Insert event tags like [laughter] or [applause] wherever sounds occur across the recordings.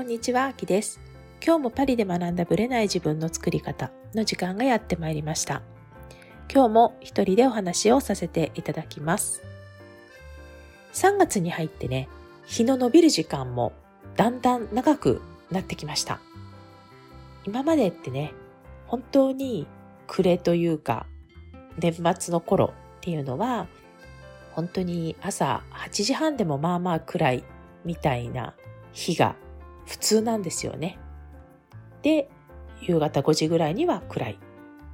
こんにちは、あきです。今日もパリで学んだブレない自分の作り方の時間がやってまいりました。今日も一人でお話をさせていただきます。3月に入ってね、日の伸びる時間もだんだん長くなってきました。今までってね、本当に暮れというか、年末の頃っていうのは、本当に朝8時半でもまあまあ暗いみたいな日が普通なんですよね。で、夕方5時ぐらいには暗いっ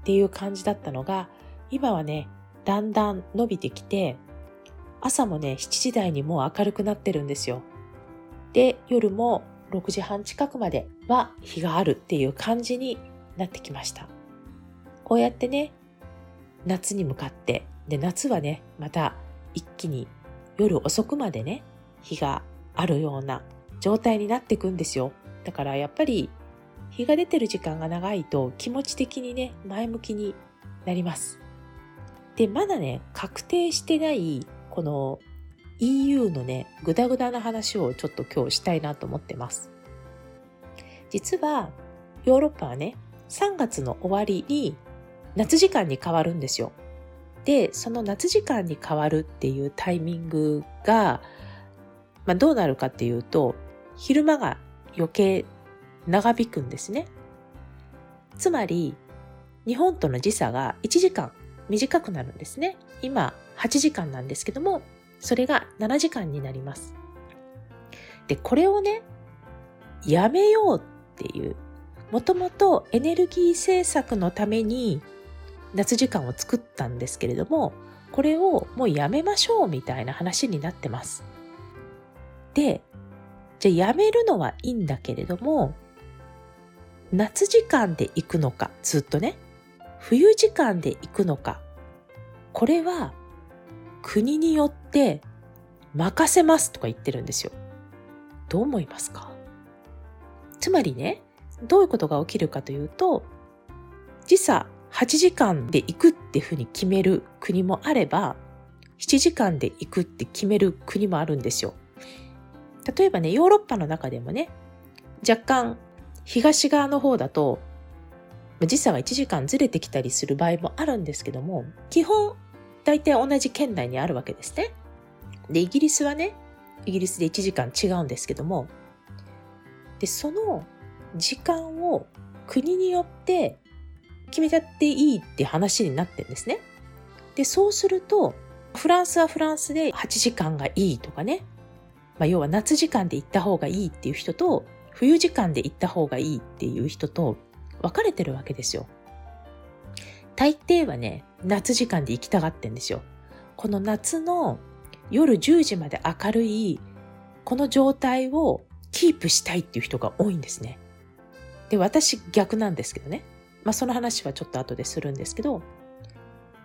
ていう感じだったのが、今はね、だんだん伸びてきて、朝もね、7時台にもう明るくなってるんですよ。で、夜も6時半近くまでは日があるっていう感じになってきました。こうやってね、夏に向かって、で、夏はね、また一気に夜遅くまでね、日があるような状態になっていくんですよ。だからやっぱり日が出てる時間が長いと気持ち的にね、前向きになります。で、まだね、確定してないこの EU のね、ぐだぐだな話をちょっと今日したいなと思ってます。実はヨーロッパはね、3月の終わりに夏時間に変わるんですよ。で、その夏時間に変わるっていうタイミングが、まあ、どうなるかっていうと、昼間が余計長引くんですね。つまり、日本との時差が1時間短くなるんですね。今8時間なんですけども、それが7時間になります。で、これをね、やめようっていう、もともとエネルギー政策のために夏時間を作ったんですけれども、これをもうやめましょうみたいな話になってます。で、じゃあやめるのはいいんだけれども、夏時間で行くのか、ずっとね、冬時間で行くのか、これは国によって任せますとか言ってるんですよ。どう思いますか？つまりね、どういうことが起きるかというと、時差8時間で行くっていうふうに決める国もあれば、7時間で行くって決める国もあるんですよ。例えばね、ヨーロッパの中でもね、若干東側の方だと、時差が1時間ずれてきたりする場合もあるんですけども、基本、大体同じ県内にあるわけですね。で、イギリスはね、イギリスで1時間違うんですけども、で、その時間を国によって決めちゃっていいって話になってるんですね。で、そうすると、フランスはフランスで8時間がいいとかね、まあ、要は夏時間で行った方がいいっていう人と、冬時間で行った方がいいっていう人と分かれてるわけですよ。大抵はね、夏時間で行きたがってんですよ。この夏の夜10時まで明るい、この状態をキープしたいっていう人が多いんですね。で、私逆なんですけどね。まあその話はちょっと後でするんですけど、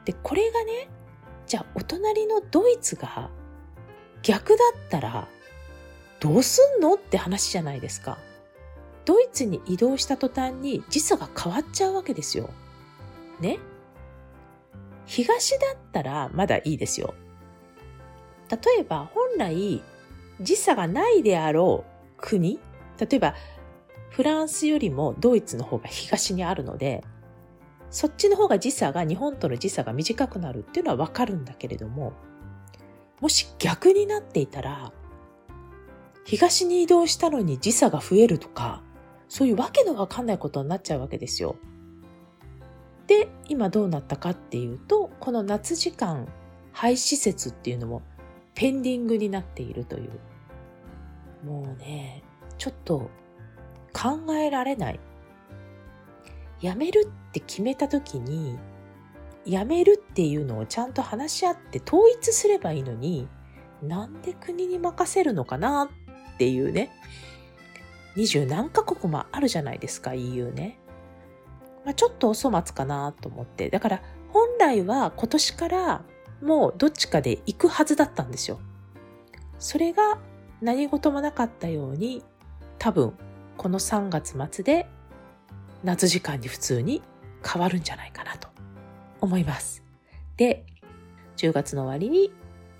で、これがね、じゃあお隣のドイツが逆だったらどうすんの？って話じゃないですか。ドイツに移動した途端に時差が変わっちゃうわけですよ。ね？東だったらまだいいですよ。例えば本来時差がないであろう国例えばフランスよりもドイツの方が東にあるのでそっちの方が時差が日本との時差が短くなるっていうのはわかるんだけれどももし逆になっていたら東に移動したのに時差が増えるとか、そういうわけのわかんないことになっちゃうわけですよ。で、今どうなったかっていうと、この夏時間廃止説っていうのもペンディングになっているという。もうね、ちょっと考えられない。辞めるって決めた時に、辞めるっていうのをちゃんと話し合って統一すればいいのに、なんで国に任せるのかなっていうね、二十何カ国もあるじゃないですか、EU ね。まあ、ちょっとお粗末かなと思って。だから本来は今年からもうどっちかで行くはずだったんですよ。それが何事もなかったように多分この3月末で夏時間に普通に変わるんじゃないかなと思います。で、10月の終わりに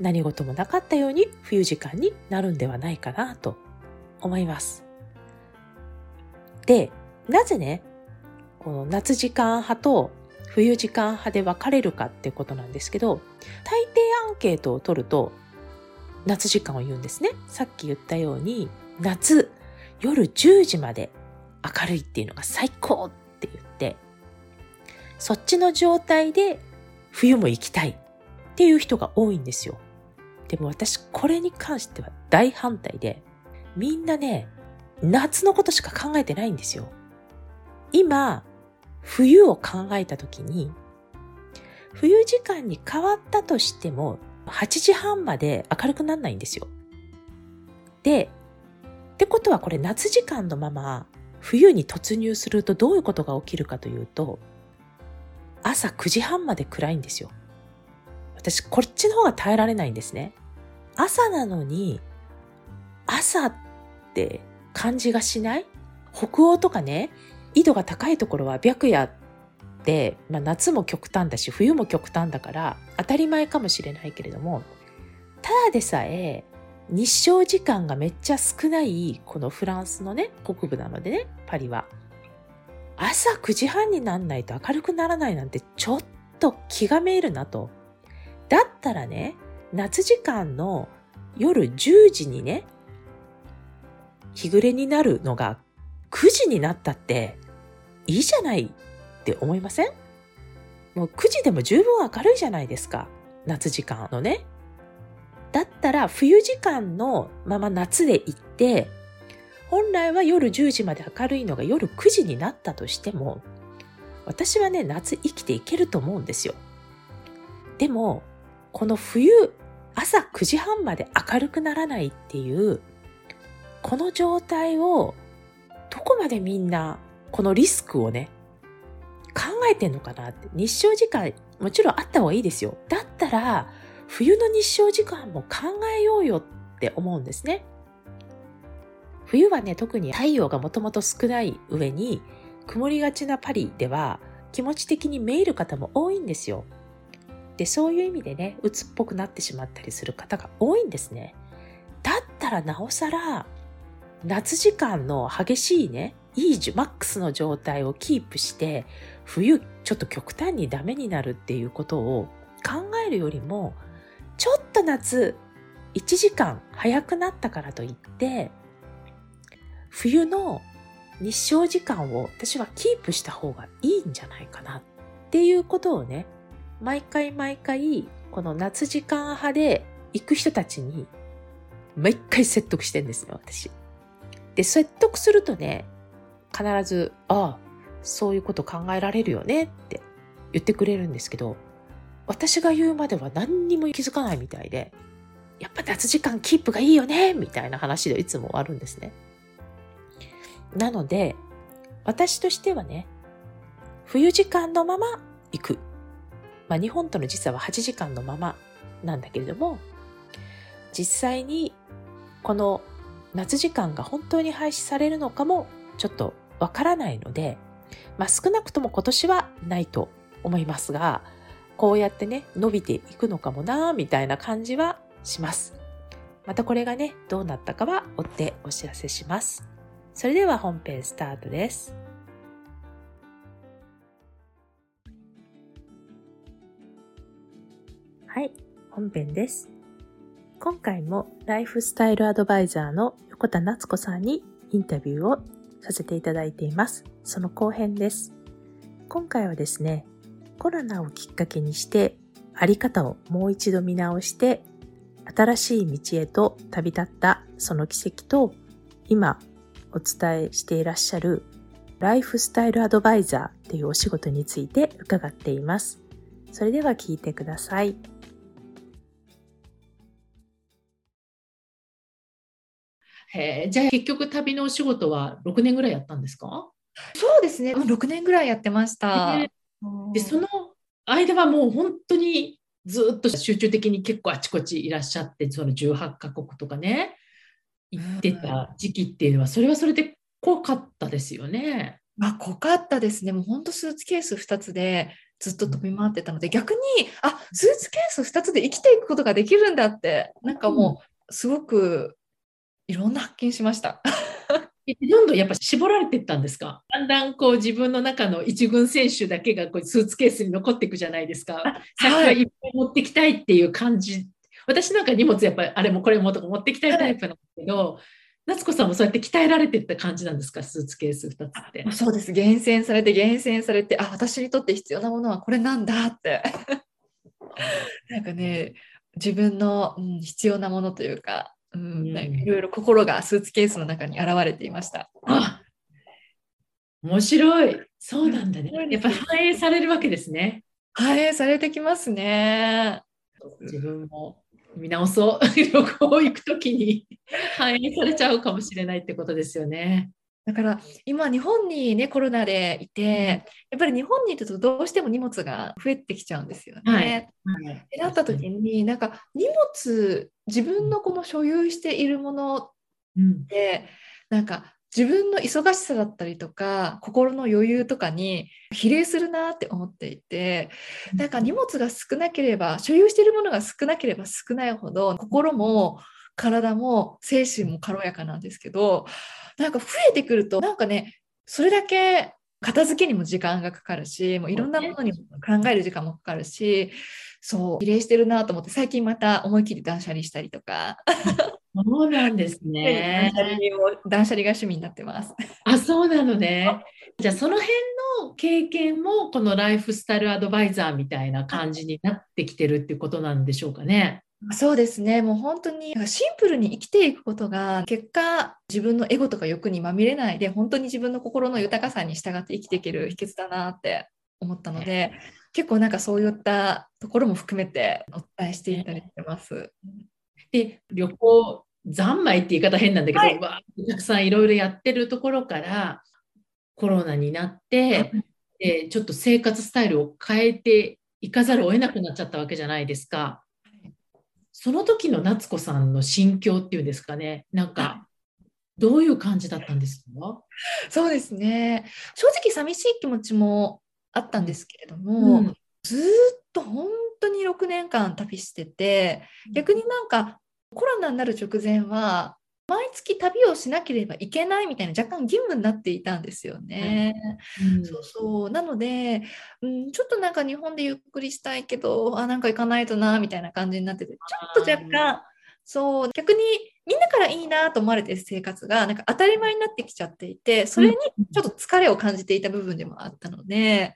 何事もなかったように冬時間になるんではないかなと思います。で、なぜね、この夏時間派と冬時間派で分かれるかってことなんですけど、大抵アンケートを取ると、夏時間を言うんですね。さっき言ったように、夏、夜10時まで明るいっていうのが最高って言って、そっちの状態で冬も行きたいっていう人が多いんですよ。でも私これに関しては大反対で、みんなね、夏のことしか考えてないんですよ。今、冬を考えた時に、冬時間に変わったとしても、8時半まで明るくならないんですよ。で、ってことはこれ夏時間のまま冬に突入するとどういうことが起きるかというと、朝9時半まで暗いんですよ。私、こっちの方が耐えられないんですね。朝なのに、朝って感じがしない？北欧とかね、緯度が高いところは白夜って、まあ、夏も極端だし、冬も極端だから当たり前かもしれないけれども、ただでさえ日照時間がめっちゃ少ないこのフランスのね、北部なのでね、パリは。朝9時半になんないと明るくならないなんてちょっと気がめいるなと。だったらね、夏時間の夜10時にね、日暮れになるのが9時になったっていいじゃないって思いません？もう9時でも十分明るいじゃないですか。夏時間のね。だったら冬時間のまま夏で行って、本来は夜10時まで明るいのが夜9時になったとしても、私はね、夏生きていけると思うんですよ。でも、この冬、朝9時半まで明るくならないっていう、この状態を、どこまでみんな、このリスクをね、考えてんのかなって。日照時間、もちろんあった方がいいですよ。だったら、冬の日照時間も考えようよって思うんですね。冬はね、特に太陽がもともと少ない上に、曇りがちなパリでは気持ち的にめいる方も多いんですよ。で、そういう意味でね、鬱っぽくなってしまったりする方が多いんですね。だったらなおさら、夏時間の激しいね、いいマックスの状態をキープして、冬ちょっと極端にダメになるっていうことを考えるよりも、ちょっと夏、1時間早くなったからといって、冬の日照時間を私はキープした方がいいんじゃないかなっていうことをね、毎回毎回、この夏時間派で行く人たちに、毎回説得してんですよ、私。で、説得するとね、必ず、ああ、そういうこと考えられるよねって言ってくれるんですけど、私が言うまでは何にも気づかないみたいで、やっぱ夏時間キープがいいよねみたいな話でいつも終わるんですね。なので、私としてはね、冬時間のまま行く。まあ日本との時差は8時間のままなんだけれども、実際にこの夏時間が本当に廃止されるのかもちょっとわからないので、まあ少なくとも今年はないと思いますが、こうやってね、伸びていくのかもなみたいな感じはします。またこれがね、どうなったかは追ってお知らせします。それでは本編スタートです。はい、本編です。今回もライフスタイルアドバイザーの横田夏子さんにインタビューをさせていただいています。その後編です。今回はですね、コロナをきっかけにしてあり方をもう一度見直して新しい道へと旅立ったその奇跡と今お伝えしていらっしゃるライフスタイルアドバイザーというお仕事について伺っています。それでは聞いてください。へじゃあ結局旅のお仕事は6年ぐらいやったんですか？そうですね、6年ぐらいやってました。で、その間はもう本当にずっと集中的に結構あちこちいらっしゃって、その18カ国とかね、行ってた時期っていうのは、それはそれで濃かったですよね。まあ、濃かったですね。もう本当スーツケース2つでずっと飛び回ってたので、逆に、あ、スーツケース2つで生きていくことができるんだって、なんかもう、すごくいろんな発見しました。どんどんやっぱ絞られていったんですか？だんだんこう自分の中の一軍選手だけがこうスーツケースに残っていくじゃないですか。先はいっぱい持ってきたいっていう感じ。私なんか荷物やっぱりあれもこれもとか持ってきたいタイプなんですけど、夏子さんもそうやって鍛えられていった感じなんですか、スーツケース2つって。そうです、厳選されて、厳選されて、あ私にとって必要なものはこれなんだって。[laughs] なんかね、自分の、うん、必要なものというか、うん、いろいろ心がスーツケースの中に現れていました。あ面白い。そうなんだね。やっぱ反映されるわけですね。反映されてきますね。自分も見直そう。[laughs] 旅行行くときに反映されちゃうかもしれないってことですよね。だから今日本にねコロナでいてやっぱり日本にいるとどうしても荷物が増えてきちゃうんですよね。はい。はい、なった時になんか荷物自分のこの所有しているものって、うん、なんか自分の忙しさだったりとか心の余裕とかに比例するなって思っていてなんか荷物が少なければ所有しているものが少なければ少ないほど心も体も精神も軽やかなんですけどなんか増えてくるとなんかねそれだけ片付けにも時間がかかるしもういろんなものに考える時間もかかるしそう比例してるなと思って最近また思い切り断捨離したりとかそうなんですね。断捨離も断捨離が趣味になってます。あ、そうなのね。じゃあその辺の経験もこのライフスタイルアドバイザーみたいな感じになってきてるっていうことなんでしょうかね。そうですね。もう本当にシンプルに生きていくことが結果自分のエゴとか欲にまみれないで本当に自分の心の豊かさに従って生きていける秘訣だなって思ったので結構なんかそういったところも含めてお伝えしていたりしてます。で旅行三昧って言い方変なんだけど、はい、わたくさんいろいろやってるところからコロナになって、でちょっと生活スタイルを変えていかざるを得なくなっちゃったわけじゃないですか。その時の夏子さんの心境っていうんですかね、なんか、どういう感じだったんですか？そうですね。正直寂しい気持ちもあったんですけれども、うん、ずっと本当に6年間旅してて、逆になんかコロナになる直前は毎月旅をしなければいけないみたいな若干義務になっていたんですよね。うん、そうそう。なので、うん、ちょっとなんか日本でゆっくりしたいけどあなんか行かないとなみたいな感じになっててちょっと若干そう逆にみんなからいいなと思われてる生活がなんか当たり前になってきちゃっていてそれにちょっと疲れを感じていた部分でもあったので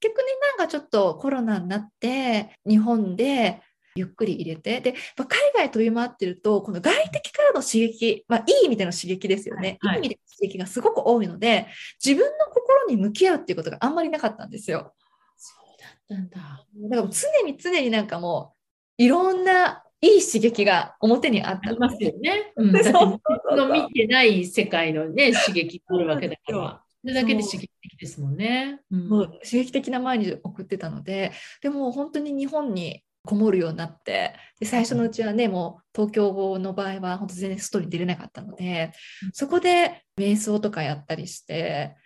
逆になん。かちょっとコロナになって日本でゆっくり入れてで海外飛び回ってるとこの外敵からの刺激、まあ、いい意味での刺激ですよね、はい、い。い意味での刺激がすごく多いので自分の心に向き合うっていうことがあんまりなかったんですよ。そうだったんだ。だから常に常になんかもういろんないい刺激が表にあったありますよね。うん、だっての見てない世界のね刺激があるわけだから。それだけで刺激的ですもんね。うん、刺激的な毎日送ってたので、でも本当に日本にこもるようになってで最初のうちはねもう東京の場合は本当全然外に出れなかったのでそこで瞑想とかやったりして、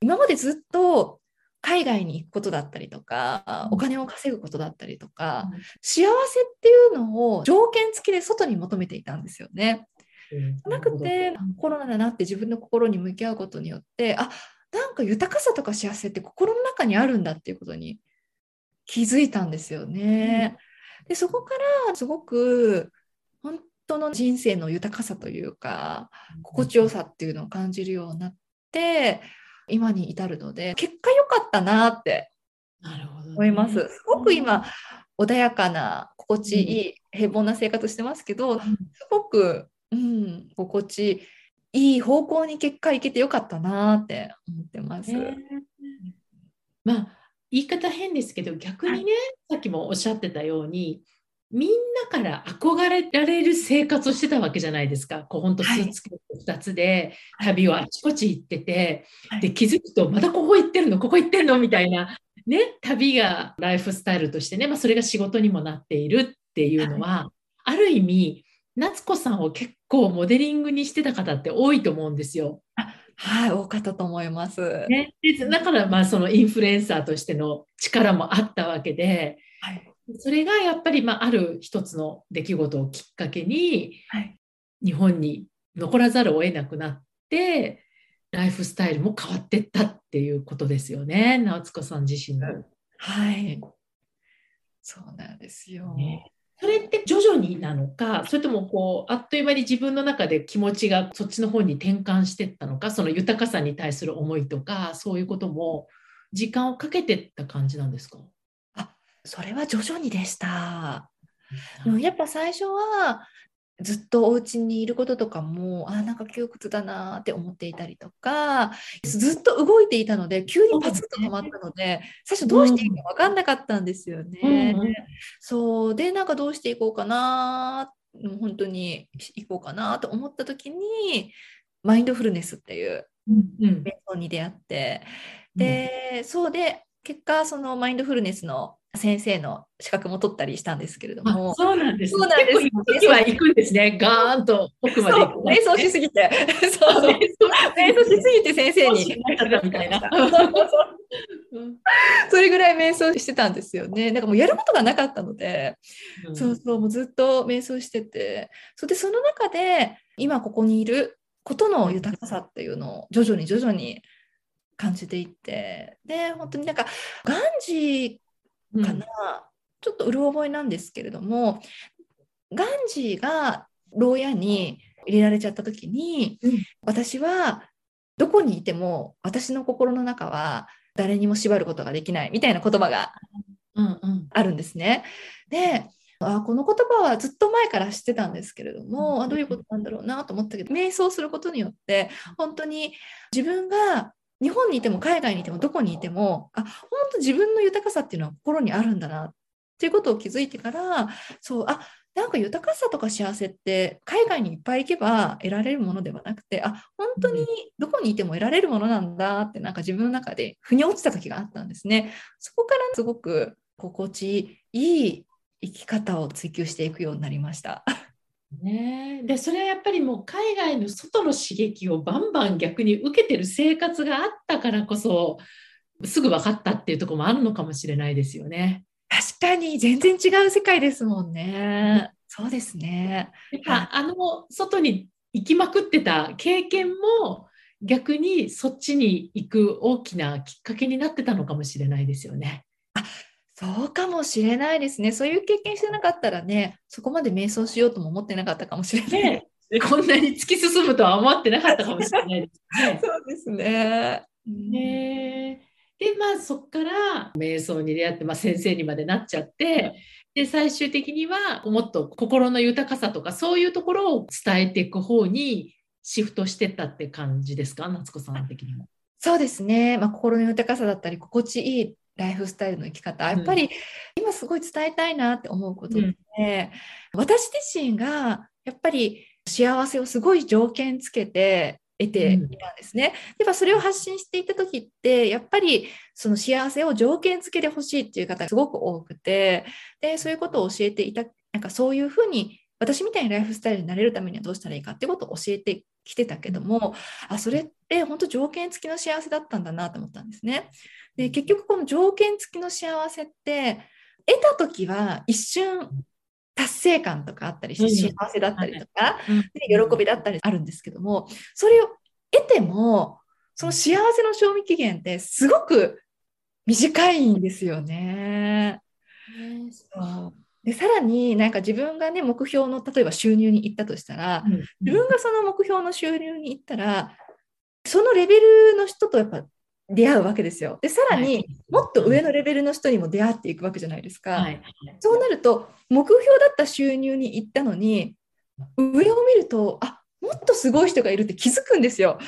今までずっと海外に行くことだったりとか、お金を稼ぐことだったりとか、幸せっていうのを条件付きで外に求めていたんですよね。なくてコロナだなって自分の心に向き合うことによってあなんか豊かさとか幸せって心の中にあるんだっていうことに気づいたんですよね。うん、でそこからすごく本当の人生の豊かさというか心地よさっていうのを感じるようになって今に至るので結果良かったなって思います。ね、すごく今穏やかな心地いい、平凡な生活してますけど、すごく、うん、心地いい方向に結果いけてよかったなって思ってます。えー、まあ言い方変ですけど逆にね、さっきもおっしゃってたようにみんなから憧れられる生活をしてたわけじゃないですか。こう本当スーツケース2つで旅をあちこち行ってて、はい、で気づくとまたここ行ってるのここ行ってるのみたいな、ね、旅がライフスタイルとしてね、まあ、それが仕事にもなっているっていうのは、はい、ある意味夏子さんを結構モデリングにしてた方って多いと思うんですよ。はい、多かったと思います。ね、でだからまあそのインフルエンサーとしての力もあったわけで、はい、それがやっぱりまあある一つの出来事をきっかけに、はい、日本に残らざるを得なくなっってライフスタイルも変わってったっていうことですよね直津子さん自身の。はい。そうなんですよ。ねそれって徐々になのか、それともこうあっという間に自分の中で気持ちがそっちの方に転換していったのか、その豊かさに対する思いとか、そういうことも時間をかけてった感じなんですか？あそれは徐々にでした。やっぱ最初はずっとお家にいることとかもあなんか窮屈だなって思っていたりとかずっと動いていたので急にパツッと止まったので最初どうしていいか分かんなかったんですよね。うんうんそう。でなんかどうしていこうかなもう本当に行こうかなと思った時にマインドフルネスっていううん瞑想に出会って。で、そうで結果そのマインドフルネスの先生の資格も取ったりしたんですけれどあも。そうなんです、そうなんです。結は行くんですね。ガーンと奥まで行く、瞑想しすぎて、そうそう。瞑想しすぎて先生に。みたいな。うん。それぐらい瞑想してたんですよね。なんかもうやることがなかったので、そうそう、もうずっと瞑想してて、それでその中で今ここにいることの豊かさっていうのを徐々に徐々に感じていって、で、本当になんかガンジうんーかな、ちょっとうる覚えなんですけれども、ガンジーが牢屋に入れられちゃった時に、うん。私はどこにいても私の心の中は誰にも縛ることができないみたいな言葉がうんうん。あるんですね。であこの言葉はずっと前から知ってたんですけれども、あどういうことなんだろうなと思ったけど瞑想することによって本当に自分が日本にいても海外にいてもどこにいてもあ本当自分の豊かさっていうのは心にあるんだなっていうことを気づいてからそうあなんか豊かさとか幸せって海外にいっぱい行けば得られるものではなくてあ本当にどこにいても得られるものなんだってなんか自分の中で腑に落ちた時があったんですね。そこからすごく心地いい生き方を追求していくようになりました。ねえでそれはやっぱりもう海外の外の刺激をバンバン逆に受けてる生活があったからこそすぐ分かったっていうところもあるのかもしれないですよね。確かに全然違う世界ですもんね。そうですね。やっぱあの外に行きまくってた経験も逆にそっちに行く大きなきっかけになってたのかもしれないですよね。そうかもしれないですね。そういう経験してなかったらね、そこまで瞑想しようとも思ってなかったかもしれない。ねえこんなに突き進むとは思ってなかったかもしれないですね。[laughs] そうですね。ねでまあそこから瞑想に出会って、まあ、先生にまでなっちゃってで最終的にはもっと心の豊かさとかそういうところを伝えていく方にシフトしてったって感じですか？夏子さん的にも。そうですね。まあ、心の豊かさだったり、心地いいライフスタイルの生き方、やっぱり今すごい伝えたいなって思うことで、私自身がやっぱり幸せをすごい条件つけて得ていたんですね。やっぱそれを発信していた時ってやっぱりその幸せを条件付けてほしいっていう方がすごく多くてでそういうことを教えていたなんかそういうふうに私みたいにライフスタイルになれるためにはどうしたらいいかってことを教えてきてたけどもあそれって本当条件付きの幸せだったんだなと思ったんですね。で結局この条件付きの幸せって得た時は一瞬達成感とかあったりしてうん。幸せだったりとか、うん。で喜びだったりあるんですけどもそれを得てもその幸せの賞味期限ってすごく短いんですよね。そうでさらになんか自分がね目標の例えば収入に行ったとしたら自分がその目標の収入に行ったらそのレベルの人とやっぱ出会うわけですよ。でさらにもっと上のレベルの人にも出会っていくわけじゃないですか。はいそうなると目標だった収入に行ったのに上を見るとあもっとすごい人がいるって気づくんですよ。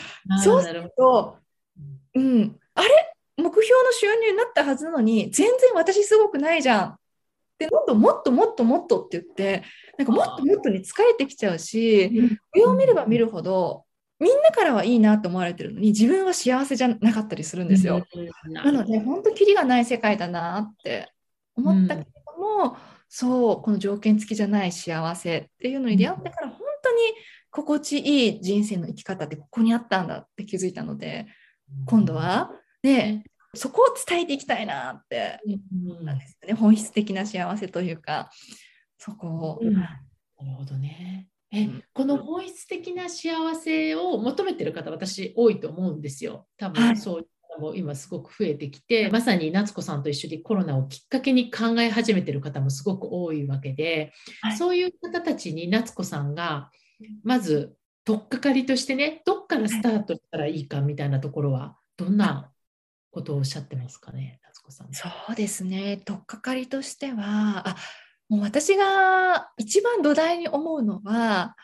そうすると、うん、あれ？目標の収入になったはずなのに全然私すごくないじゃん。でもっともっともっともっとって言ってなんかもっともっとに疲れてきちゃうしど上を見れば見るほどみんなからはいいなと思われてるのに自分は幸せじゃなかったりするんですよ。うん。なので本当キリがない世界だなって思ったけれども、そうこの条件付きじゃない幸せっていうのに出会ってから本当に心地いい人生の生き方ってここにあったんだって気づいたので今度はねそこを伝えていきたいなってうんなんですよね。本質的な幸せというかそこを、うん。なるほどね。えこの本質的な幸せを求めてる方私多いと思うんですよ。多分そういう方も今すごく増えてきて、はい、まさに夏子さんと一緒にコロナをきっかけに考え始めてる方もすごく多いわけで、はい、そういう方たちに夏子さんがまず取っかかりとしてねどっからスタートしたらいいかみたいなところはどんなことをおっしゃってますかね夏子さん。そうですね。取っかかりとしてはあもう私が一番土台に思うのは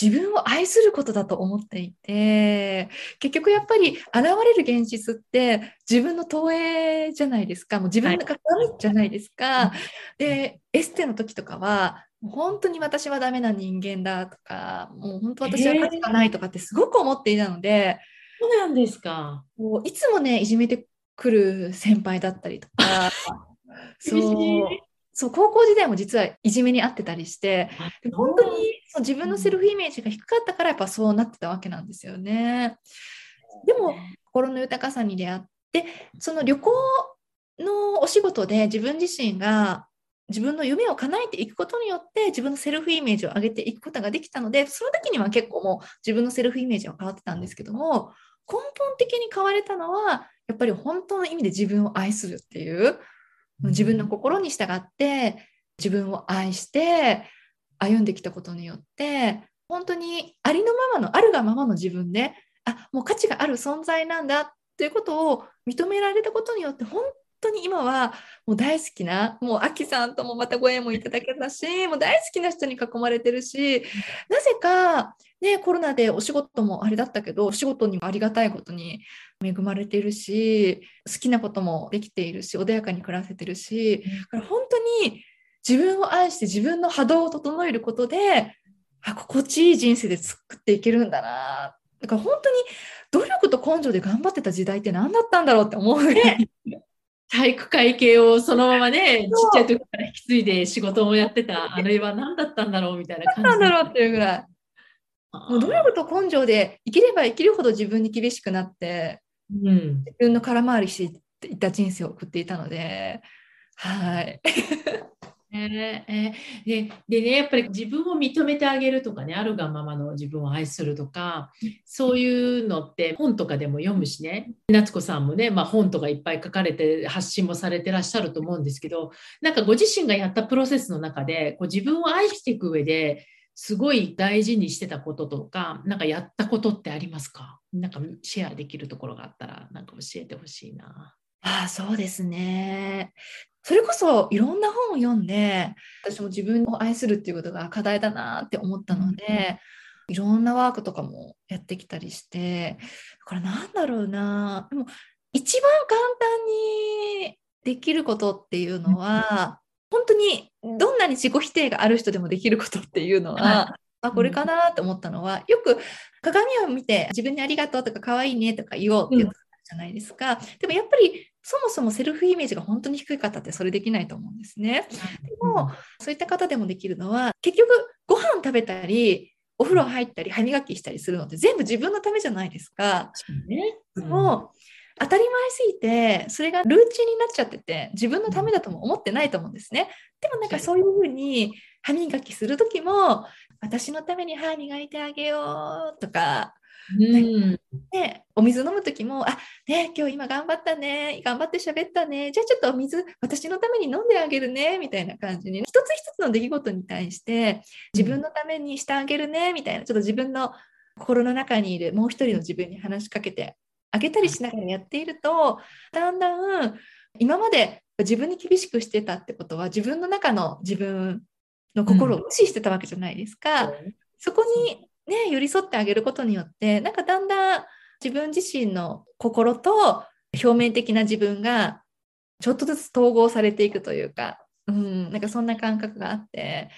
自分を愛することだと思っていて結局やっぱり現れる現実って自分の投影じゃないですか。もう自分がダメじゃないですか、はい、でエステの時とかは本当に私はダメな人間だとかもう本当私は価値がないとかってすごく思っていたので、えー、そうなんですか。もういつもねいじめてくる先輩だったりとか。[laughs] そうそう高校時代も実はいじめにあってたりして本当にそう。自分のセルフイメージが低かったからやっぱそうなってたわけなんですよね。でも心の豊かさに出会ってその旅行のお仕事で自分自身が自分の夢を叶えていくことによって自分のセルフイメージを上げていくことができたのでその時には結構もう自分のセルフイメージは変わってたんですけども根本的に変われたのはやっぱり本当の意味で自分を愛するっていう自分の心に従って自分を愛して歩んできたことによって本当にありのままのあるがままの自分であもう価値がある存在なんだということを認められたことによって本当に今はもう大好きなもうアキさんともまたご縁もいただけたしもう大好きな人に囲まれてるしなぜか、ね、コロナでお仕事もあれだったけどお仕事にもありがたいことに恵まれてるし好きなこともできているし穏やかに暮らせてるしだから本当に自分を愛して自分の波動を整えることであ心地いい人生で作っていけるんだなだから本当に努力と根性で頑張ってた時代って何だったんだろうって思うね。体育会系をそのままね、ちっちゃい時から引き継いで仕事をやってた、あれは何だったんだろうみたいな感じ。何だろうっていうぐらい。もう努力と根性で生きれば生きるほど自分に厳しくなって、うん、自分の空回りしていた人生を送っていたので、はい。えー、ででねやっぱり自分を認めてあげるとかねあるがままの自分を愛するとかそういうのって本とかでも読むしね夏子さんもね、まあ、本とかいっぱい書かれて発信もされてらっしゃると思うんですけどなんかご自身がやったプロセスの中でこう自分を愛していく上ですごい大事にしてたこととか何かやったことってありますか？なんかシェアできるところがあったらなんか教えてほしいな。ああそうですね。それこそいろんな本を読んで私も自分を愛するっていうことが課題だなって思ったので、うん、いろんなワークとかもやってきたりしてだからなんだろうな。でも一番簡単にできることっていうのは、うん、本当にどんなに自己否定がある人でもできることっていうのは、あこれかなと思ったのはよく鏡を見て自分にありがとうとか可愛いねとか言おうっていうじゃないですか、でもやっぱりそもそもセルフイメージが本当に低い方ってそれできないと思うんですね。でも、そういった方でもできるのは、結局ご飯食べたり、お風呂入ったり歯磨きしたりするのって全部自分のためじゃないですか。ねうん、も当たり前すぎてそれがルーチンになっちゃってて自分のためだとも思ってないと思うんですね。でもなんかそういうふうに歯磨きする時も私のために歯磨いてあげようとかうん、[laughs] でお水飲む時も「あね今日今頑張ったね頑張って喋ったねじゃあちょっとお水私のために飲んであげるね」みたいな感じに、一つ一つの出来事に対して自分のためにしてあげるねみたいなちょっと自分の心の中にいるもう一人の自分に話しかけてあげたりしながらやっているとだんだん今まで自分に厳しくしてたってことは自分の中の自分の心を無視してたわけじゃないですか。うん、そこにね、寄り添ってあげることによってなんかだんだん自分自身の心と表面的な自分がちょっとずつ統合されていくというか、うん、なんかそんな感覚があって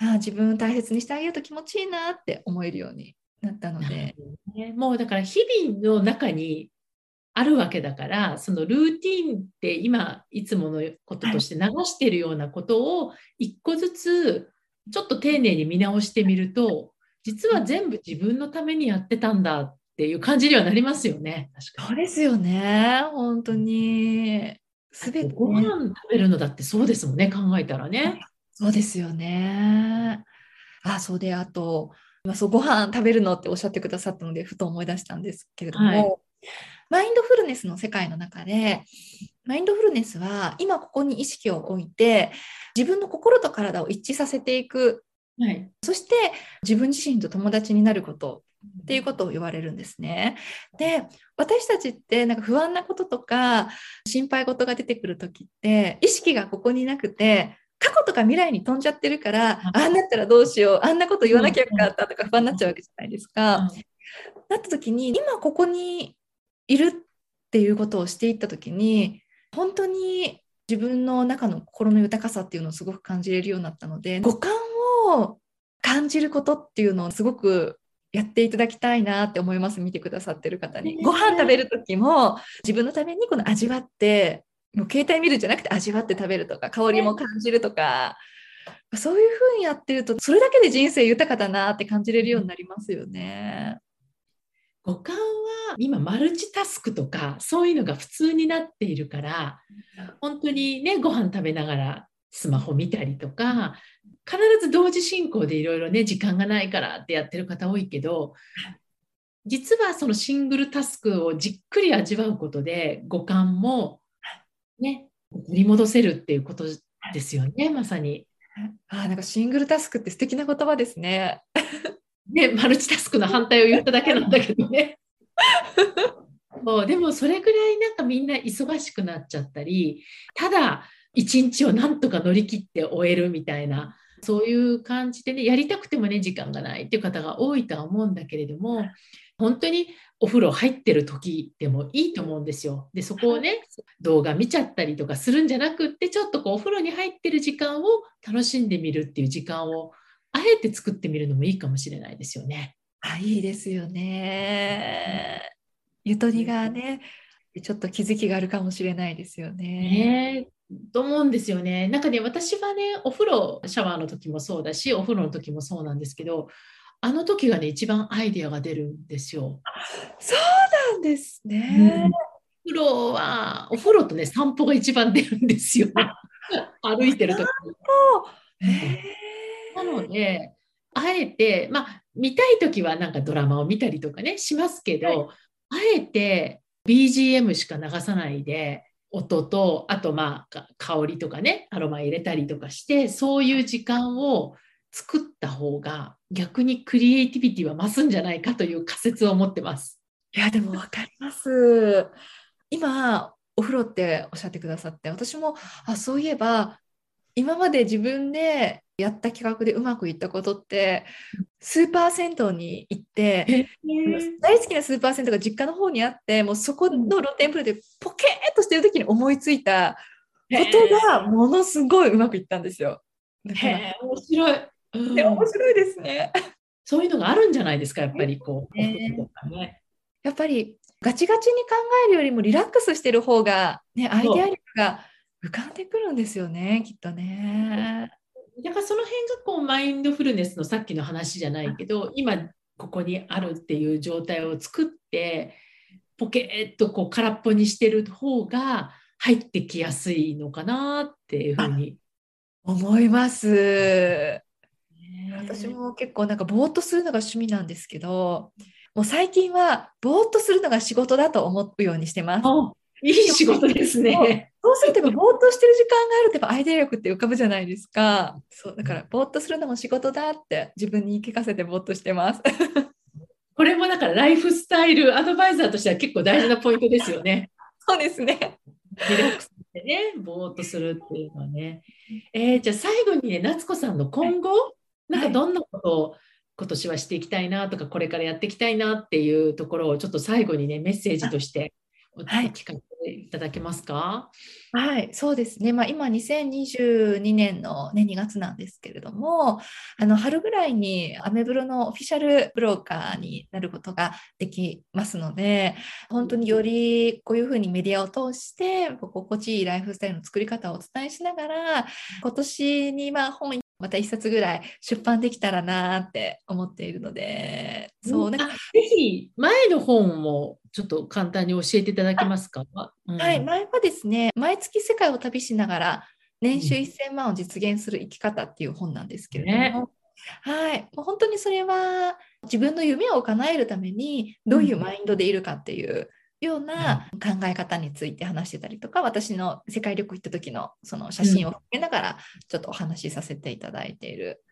ああ自分を大切にしてあげると気持ちいいなって思えるようになったので、ね、もうだから日々の中にあるわけだからそのルーティンって今いつものこととして流してるようなことを一個ずつちょっと丁寧に見直してみると実は全部自分のためにやってたんだっていう感じにはなりますよね。確かそうですよね。本当に。すべて、ご飯食べるのだってそうですもんね、考えたらね。そうですよね。あそうであとまあそうご飯食べるのっておっしゃってくださったのでふと思い出したんですけれども、はいマインドフルネスの世界の中でマインドフルネスは今ここに意識を置いて自分の心と体を一致させていくはい。そして自分自身と友達になることっていうことを言われるんですね。で私たちってなんか不安なこととか心配事が出てくる時って意識がここになくて過去とか未来に飛んじゃってるからああなったらどうしようあんなこと言わなきゃよかったとか不安になっちゃうわけじゃないですか。なった時に今ここにいるっていうことをしていった時に本当に自分の中の心の豊かさっていうのをすごく感じれるようになったので五感を感じることっていうのをすごくやっていただきたいなって思います見てくださってる方に。ねご飯食べる時も自分のためにこの味わってもう携帯見るんじゃなくて味わって食べるとか香りも感じるとか。そういうふうにやってるとそれだけで人生豊かだなって感じれるようになりますよね。五感は今マルチタスクとかそういうのが普通になっているから本当にねご飯食べながらスマホ見たりとか必ず同時進行でいろいろね時間がないからってやってる方多いけど実はそのシングルタスクをじっくり味わうことで五感もね取り戻せるっていうことですよねまさに。あーなんかシングルタスクって素敵な言葉ですね。ね、マルチタスクの反対を言っただけなんだけどね。[laughs] そうでもそれぐらいなんかみんな忙しくなっちゃったりただ一日をなんとか乗り切って終えるみたいなそういう感じでねやりたくてもね時間がないっていう方が多いとは思うんだけれども本当にお風呂入ってる時でもいいと思うんですよ。でそこをね動画見ちゃったりとかするんじゃなくってちょっとこうお風呂に入ってる時間を楽しんでみるっていう時間をあえて作ってみるのもいいかもしれないですよね。あいいですよね。ゆとりがね、ちょっと気づきがあるかもしれないですよね。ねえと思うんですよね。なんかね私はねお風呂シャワーの時もそうだしお風呂の時もそうなんですけどあの時がね一番アイデアが出るんですよ。そうなんですね。お風呂はお風呂とね散歩が一番出るんですよ。[laughs] 歩いてる時に。へなので、あえて、まあ、見たいときはなんかドラマを見たりとかね、しますけど、あえて BGM しか流さないで、音と、あとまあ、香りとかね、アロマ入れたりとかして、そういう時間を作った方が、逆にクリエイティビティは増すんじゃないかという仮説を持ってます。いやでもわかります。今お風呂っておっしゃってくださって私もあそういえば今まで自分でやった企画でうまくいったことってスーパー銭湯に行って大好きなスーパー銭湯が実家の方にあってもうそこの露天風呂でポケーっとしてる時に思いついたことがものすごいうまくいったんですよ。だからへえ、面白い。うんね面白いですね。そういうのがあるんじゃないですか、やっぱりこう。ねやっぱりガチガチに考えるよりもリラックスしてる方が、ね、アイデア力が浮かんでくるんですよね、きっとね。だからその辺がこうマインドフルネスのさっきの話じゃないけど今ここにあるっていう状態を作ってポケーっとこう空っぽにしてる方が入ってきやすいのかなっていうふうに。思います。ね私も結構なんかぼーっとするのが趣味なんですけど、もう最近はぼーっとするのが仕事だと思うようにしてます。あいい仕事ですね。そうするとやっぱぼーっとしてる時間があるとやっぱアイデア力って浮かぶじゃないですか。そうだからぼーっとするのも仕事だって自分に言い聞かせてぼーっとしてます。[laughs] これもだからライフスタイルアドバイザーとしては結構大事なポイントですよね。[laughs] そうですね。リラックスしてね、ぼーっとするっていうのはね。えーじゃあ最後にね、夏子さんの今後、なんかどんなことを今年はしていきたいなとか、これからやっていきたいなっていうところをちょっと最後にね、メッセージとしておはい聞かせていただけますか？はい、そうですね。まあ、今2022年の、ね、2月なんですけれども、あの春ぐらいにアメブロのオフィシャルブローカーになることができますので、本当によりこういうふうにメディアを通して心地いいライフスタイルの作り方をお伝えしながら、今年にまあ本また一冊ぐらい出版できたらなって思っているので、そうなんか。あぜひ前の本もちょっと簡単に教えていただけますか？うん。はい、前はですね、毎月世界を旅しながら年収1000万を実現する生き方っていう本なんですけれども、ね。はい、もう本当にそれは自分の夢を叶えるためにどういうマインドでいるかっていうような考え方について話してたりとか、私の世界旅行行った時のその写真を含めながらちょっとお話しさせていただいている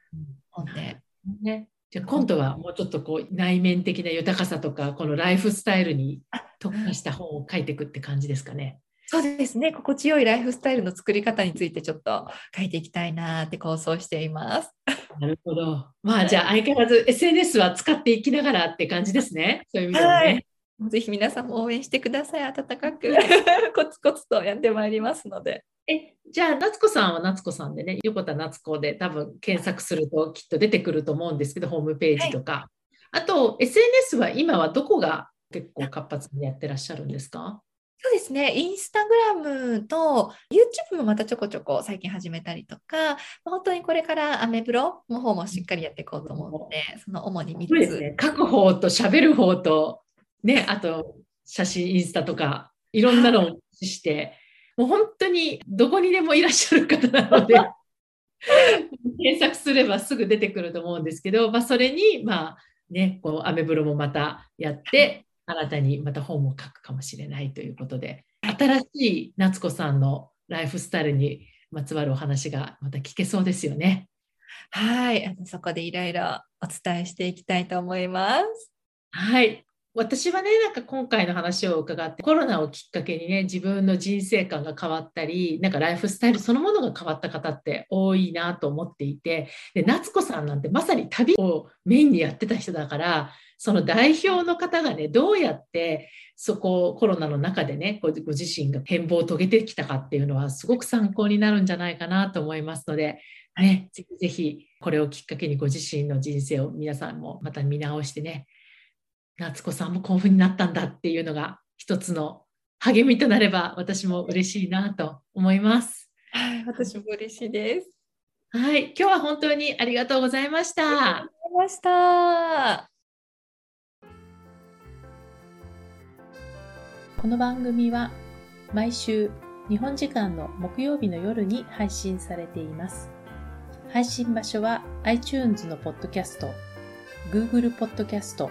本で。ね、じゃあ今度はもうちょっとこう内面的な豊かさとかこのライフスタイルに特化した本を書いていくって感じですかね。そうですね心地よいライフスタイルの作り方についてちょっと書いていきたいなって構想しています。なるほど。まあじゃあ相変わらず SNS は使っていきながらって感じですね。そういう意味ではね。はいぜひ皆さんも応援してください。温かく [laughs] コツコツとやってまいりますので。え、じゃあ、夏子さんは夏子さんでね、横田夏子で多分検索するときっと出てくると思うんですけど、ホームページとか。はい、あと、SNS は今はどこが結構活発にやってらっしゃるんですか？そうですね、インスタグラムと YouTube もまたちょこちょこ最近始めたりとか、本当にこれからアメブロの方もしっかりやっていこうと思うので、その主に3つ。ね、書く方と喋る方と、ね、あと写真、インスタとか、いろんなのをして、もう本当にどこにでもいらっしゃる方なので、[laughs] 検索すればすぐ出てくると思うんですけど、まあ、それに、まあね、こうアメブロもまたやって、新たにまた本を書くかもしれないということで、新しい夏子さんのライフスタイルにまつわるお話がまた聞けそうですよね。はい、あのそこでいろいろお伝えしていきたいと思います。はい、私はね、なんか今回の話を伺って、コロナをきっかけにね、自分の人生観が変わったり、なんかライフスタイルそのものが変わった方って多いなと思っていて、で夏子さんなんてまさに旅をメインにやってた人だから、その代表の方がね、どうやってそこをコロナの中でね、ご自身が変貌を遂げてきたかっていうのはすごく参考になるんじゃないかなと思いますので、ね、ぜひぜひこれをきっかけにご自身の人生を皆さんもまた見直してね、夏子さんもこういうふうになったんだっていうのが一つの励みとなれば私も嬉しいなと思います。はい、私も嬉しいです。はい、今日は本当にありがとうございました。ありがとうございました。この番組は毎週日本時間の木曜日の夜に配信されています。配信場所は iTunes のポッドキャスト、Google ポッドキャスト、